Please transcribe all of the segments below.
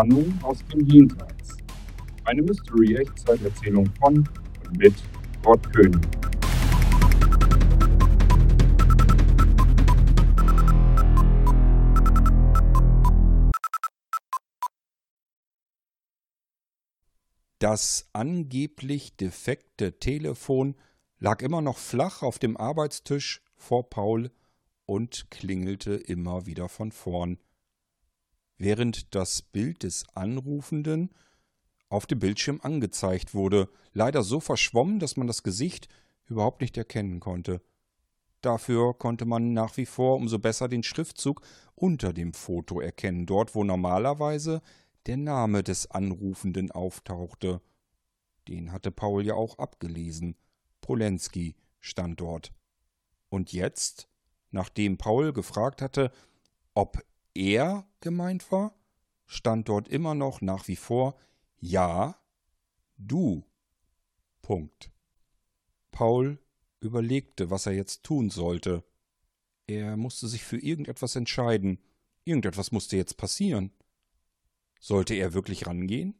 Warnung aus dem Jenseits. Eine Mystery-Echtzeiterzählung von und mit Gott König. Das angeblich defekte Telefon lag immer noch flach auf dem Arbeitstisch vor Paul und klingelte immer wieder von vorn, während das Bild des Anrufenden auf dem Bildschirm angezeigt wurde, leider so verschwommen, dass man das Gesicht überhaupt nicht erkennen konnte. Dafür konnte man nach wie vor umso besser den Schriftzug unter dem Foto erkennen, dort wo normalerweise der Name des Anrufenden auftauchte. Den hatte Paul ja auch abgelesen. Polenski stand dort. Und jetzt, nachdem Paul gefragt hatte, ob er gemeint war, stand dort immer noch nach wie vor Ja, du. Punkt. Paul überlegte, was er jetzt tun sollte. Er musste sich für irgendetwas entscheiden. Irgendetwas musste jetzt passieren. Sollte er wirklich rangehen?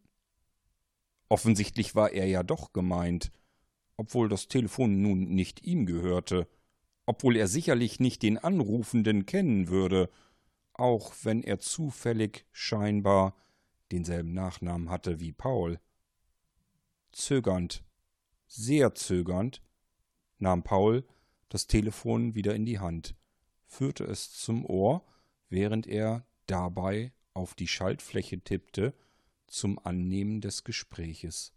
Offensichtlich war er ja doch gemeint, obwohl das Telefon nun nicht ihm gehörte, obwohl er sicherlich nicht den Anrufenden kennen würde, auch wenn er zufällig scheinbar denselben Nachnamen hatte wie Paul. Zögernd, sehr zögernd, nahm Paul das Telefon wieder in die Hand, führte es zum Ohr, während er dabei auf die Schaltfläche tippte zum Annehmen des Gespräches.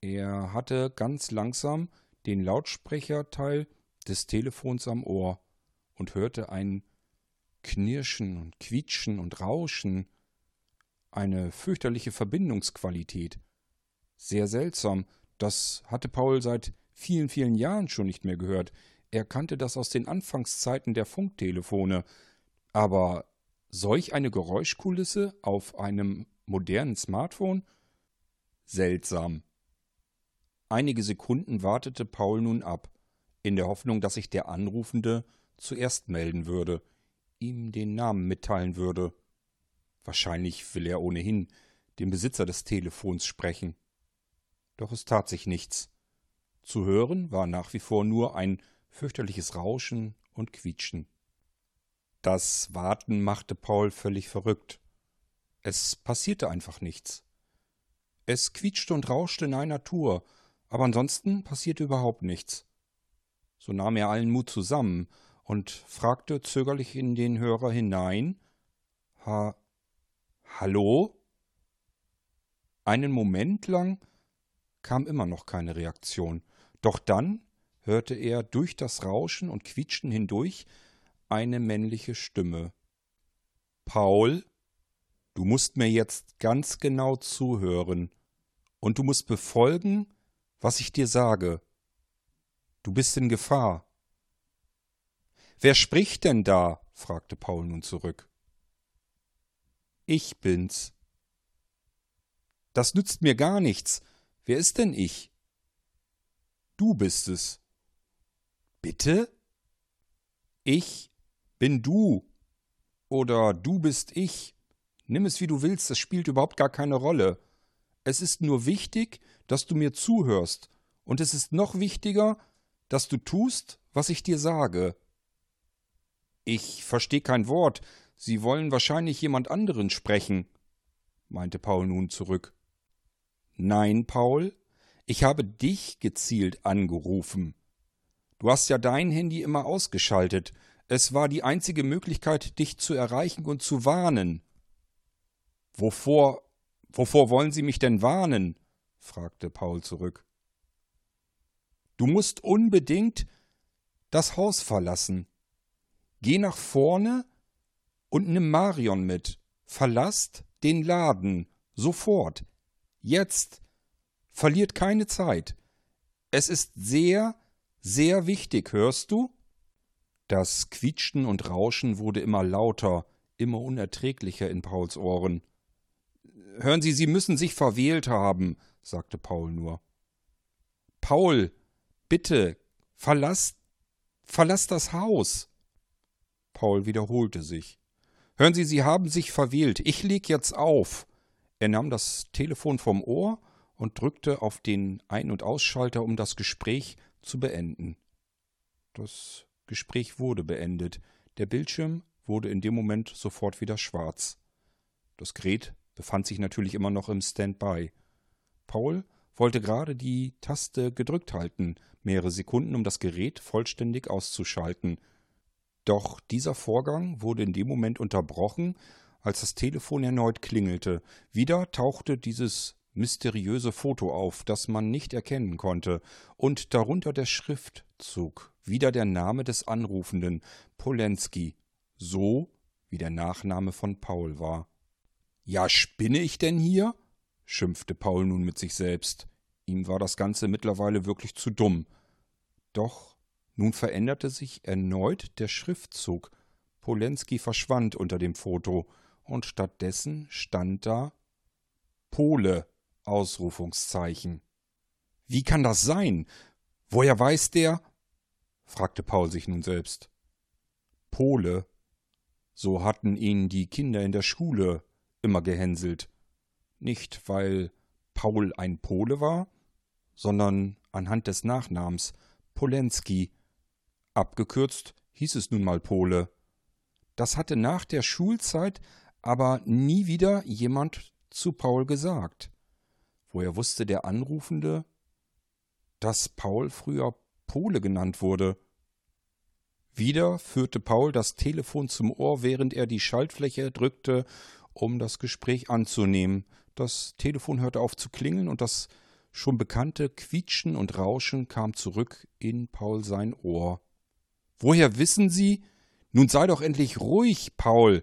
Er hatte ganz langsam den Lautsprecherteil des Telefons am Ohr und hörte ein Knirschen und Quietschen und Rauschen, eine fürchterliche Verbindungsqualität. Sehr seltsam, das hatte Paul seit vielen, vielen Jahren schon nicht mehr gehört. Er kannte das aus den Anfangszeiten der Funktelefone, aber Solch eine Geräuschkulisse auf einem modernen Smartphone? Seltsam. Einige Sekunden wartete Paul nun ab, in der Hoffnung, dass sich der Anrufende zuerst melden würde, ihm den Namen mitteilen würde. Wahrscheinlich will er ohnehin den Besitzer des Telefons sprechen. Doch es tat sich nichts. Zu hören war nach wie vor nur ein fürchterliches Rauschen und Quietschen. Das Warten machte Paul völlig verrückt. Es passierte einfach nichts. Es quietschte und rauschte in einer Tour, aber ansonsten passierte überhaupt nichts. So nahm er allen Mut zusammen und fragte zögerlich in den Hörer hinein Ha Hallo? Einen Moment lang kam immer noch keine Reaktion, doch dann hörte er durch das Rauschen und Quietschen hindurch eine männliche Stimme. Paul, du musst mir jetzt ganz genau zuhören, und du musst befolgen, was ich dir sage. Du bist in Gefahr. Wer spricht denn da? fragte Paul nun zurück. Ich bin's. Das nützt mir gar nichts. Wer ist denn ich? Du bist es. Bitte? Ich bin du oder du bist ich. Nimm es wie du willst, das spielt überhaupt gar keine Rolle. Es ist nur wichtig, dass du mir zuhörst, und es ist noch wichtiger, dass du tust, was ich dir sage. Ich verstehe kein Wort, Sie wollen wahrscheinlich jemand anderen sprechen, meinte Paul nun zurück. Nein, Paul, ich habe dich gezielt angerufen. Du hast ja dein Handy immer ausgeschaltet, es war die einzige Möglichkeit, dich zu erreichen und zu warnen. Wovor, wovor wollen Sie mich denn warnen? fragte Paul zurück. Du musst unbedingt das Haus verlassen. Geh nach vorne und nimm Marion mit. Verlasst den Laden. Sofort. Jetzt. Verliert keine Zeit. Es ist sehr, sehr wichtig, hörst du? Das Quietschen und Rauschen wurde immer lauter, immer unerträglicher in Pauls Ohren. Hören Sie, Sie müssen sich verwählt haben, sagte Paul nur. Paul, bitte, verlass, verlass das Haus. Paul wiederholte sich. Hören Sie, Sie haben sich verwählt. Ich leg jetzt auf. Er nahm das Telefon vom Ohr und drückte auf den Ein- und Ausschalter, um das Gespräch zu beenden. Das Gespräch wurde beendet. Der Bildschirm wurde in dem Moment sofort wieder schwarz. Das Gerät befand sich natürlich immer noch im Standby. Paul wollte gerade die Taste gedrückt halten, mehrere Sekunden, um das Gerät vollständig auszuschalten. Doch dieser Vorgang wurde in dem Moment unterbrochen, als das Telefon erneut klingelte. Wieder tauchte dieses mysteriöse Foto auf, das man nicht erkennen konnte, und darunter der Schriftzug, wieder der Name des Anrufenden, Polenski, so wie der Nachname von Paul war. Ja, spinne ich denn hier? schimpfte Paul nun mit sich selbst. Ihm war das Ganze mittlerweile wirklich zu dumm. Doch nun veränderte sich erneut der Schriftzug. Polenski verschwand unter dem Foto, und stattdessen stand da Pole Ausrufungszeichen. Wie kann das sein? Woher weiß der? fragte Paul sich nun selbst. Pole. So hatten ihn die Kinder in der Schule immer gehänselt. Nicht, weil Paul ein Pole war, sondern anhand des Nachnamens Polenski. Abgekürzt hieß es nun mal Pole. Das hatte nach der Schulzeit aber nie wieder jemand zu Paul gesagt. Woher wusste der Anrufende, dass Paul früher Pole genannt wurde? Wieder führte Paul das Telefon zum Ohr, während er die Schaltfläche drückte, um das Gespräch anzunehmen. Das Telefon hörte auf zu klingeln und das schon bekannte Quietschen und Rauschen kam zurück in Paul sein Ohr. Woher wissen Sie? Nun sei doch endlich ruhig, Paul.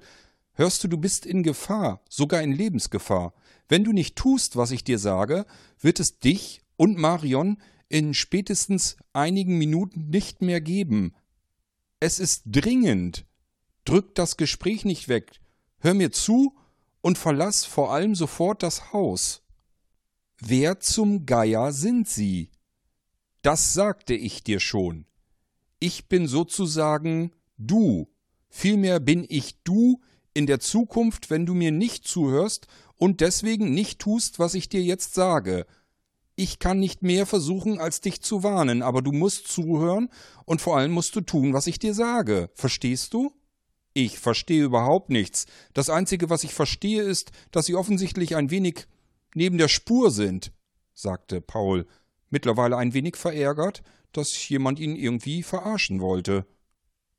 Hörst du, du bist in Gefahr, sogar in Lebensgefahr. Wenn du nicht tust, was ich dir sage, wird es dich und Marion in spätestens einigen Minuten nicht mehr geben. Es ist dringend. Drück das Gespräch nicht weg. Hör mir zu und verlass vor allem sofort das Haus. Wer zum Geier sind Sie? Das sagte ich dir schon. Ich bin sozusagen du. Vielmehr bin ich du in der Zukunft, wenn du mir nicht zuhörst und deswegen nicht tust, was ich dir jetzt sage. Ich kann nicht mehr versuchen, als dich zu warnen, aber du musst zuhören und vor allem musst du tun, was ich dir sage. Verstehst du? Ich verstehe überhaupt nichts. Das Einzige, was ich verstehe, ist, dass Sie offensichtlich ein wenig neben der Spur sind, sagte Paul, mittlerweile ein wenig verärgert, dass jemand ihn irgendwie verarschen wollte.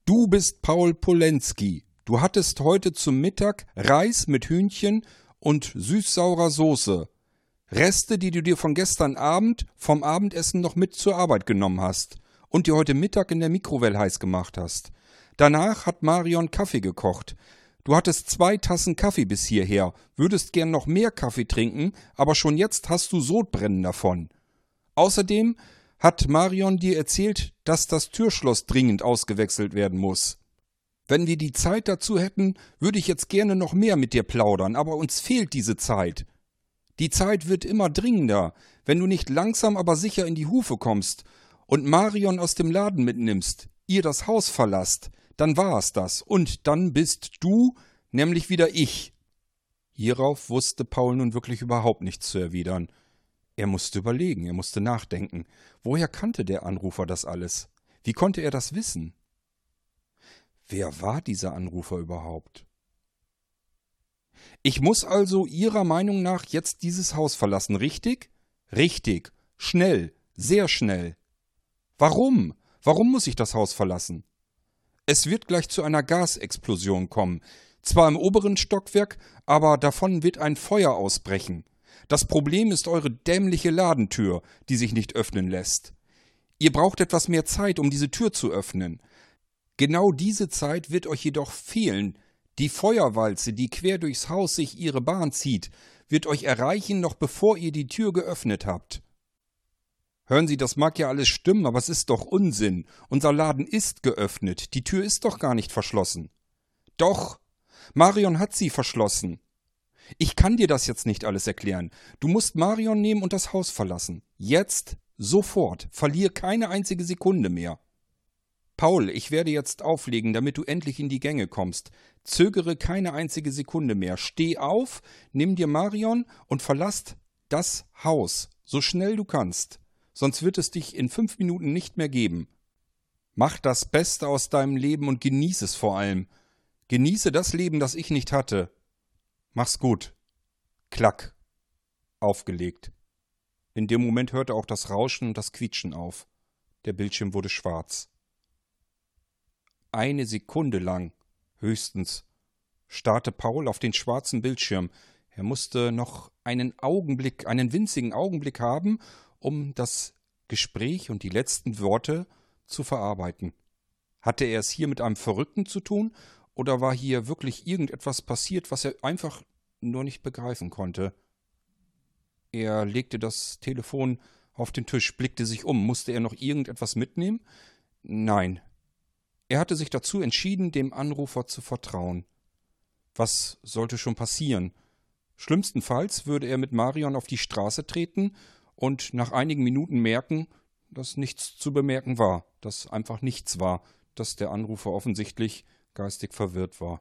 Du bist Paul Polenski. Du hattest heute zum Mittag Reis mit Hühnchen und süßsaurer Soße. Reste, die du dir von gestern Abend vom Abendessen noch mit zur Arbeit genommen hast und dir heute Mittag in der Mikrowelle heiß gemacht hast. Danach hat Marion Kaffee gekocht. Du hattest zwei Tassen Kaffee bis hierher, würdest gern noch mehr Kaffee trinken, aber schon jetzt hast du Sodbrennen davon. Außerdem hat Marion dir erzählt, dass das Türschloss dringend ausgewechselt werden muss. Wenn wir die Zeit dazu hätten, würde ich jetzt gerne noch mehr mit dir plaudern, aber uns fehlt diese Zeit. Die Zeit wird immer dringender, wenn du nicht langsam aber sicher in die Hufe kommst und Marion aus dem Laden mitnimmst, ihr das Haus verlasst, dann war es das, und dann bist du, nämlich wieder ich. Hierauf wusste Paul nun wirklich überhaupt nichts zu erwidern. Er musste überlegen, er musste nachdenken. Woher kannte der Anrufer das alles? Wie konnte er das wissen? Wer war dieser Anrufer überhaupt? Ich muss also Ihrer Meinung nach jetzt dieses Haus verlassen, richtig? Richtig. Schnell. Sehr schnell. Warum? Warum muss ich das Haus verlassen? Es wird gleich zu einer Gasexplosion kommen. Zwar im oberen Stockwerk, aber davon wird ein Feuer ausbrechen. Das Problem ist eure dämliche Ladentür, die sich nicht öffnen lässt. Ihr braucht etwas mehr Zeit, um diese Tür zu öffnen. Genau diese Zeit wird euch jedoch fehlen. Die Feuerwalze, die quer durchs Haus sich ihre Bahn zieht, wird euch erreichen, noch bevor ihr die Tür geöffnet habt. Hören Sie, das mag ja alles stimmen, aber es ist doch Unsinn. Unser Laden ist geöffnet. Die Tür ist doch gar nicht verschlossen. Doch. Marion hat sie verschlossen. Ich kann dir das jetzt nicht alles erklären. Du musst Marion nehmen und das Haus verlassen. Jetzt, sofort. Verlier keine einzige Sekunde mehr. Paul, ich werde jetzt auflegen, damit du endlich in die Gänge kommst. Zögere keine einzige Sekunde mehr. Steh auf, nimm dir Marion und verlass das Haus, so schnell du kannst. Sonst wird es dich in fünf Minuten nicht mehr geben. Mach das Beste aus deinem Leben und genieß es vor allem. Genieße das Leben, das ich nicht hatte. Mach's gut. Klack. Aufgelegt. In dem Moment hörte auch das Rauschen und das Quietschen auf. Der Bildschirm wurde schwarz. Eine Sekunde lang, höchstens, starrte Paul auf den schwarzen Bildschirm. Er musste noch einen Augenblick, einen winzigen Augenblick haben, um das Gespräch und die letzten Worte zu verarbeiten. Hatte er es hier mit einem Verrückten zu tun, oder war hier wirklich irgendetwas passiert, was er einfach nur nicht begreifen konnte? Er legte das Telefon auf den Tisch, blickte sich um. Musste er noch irgendetwas mitnehmen? Nein. Er hatte sich dazu entschieden, dem Anrufer zu vertrauen. Was sollte schon passieren? Schlimmstenfalls würde er mit Marion auf die Straße treten und nach einigen Minuten merken, dass nichts zu bemerken war, dass einfach nichts war, dass der Anrufer offensichtlich geistig verwirrt war.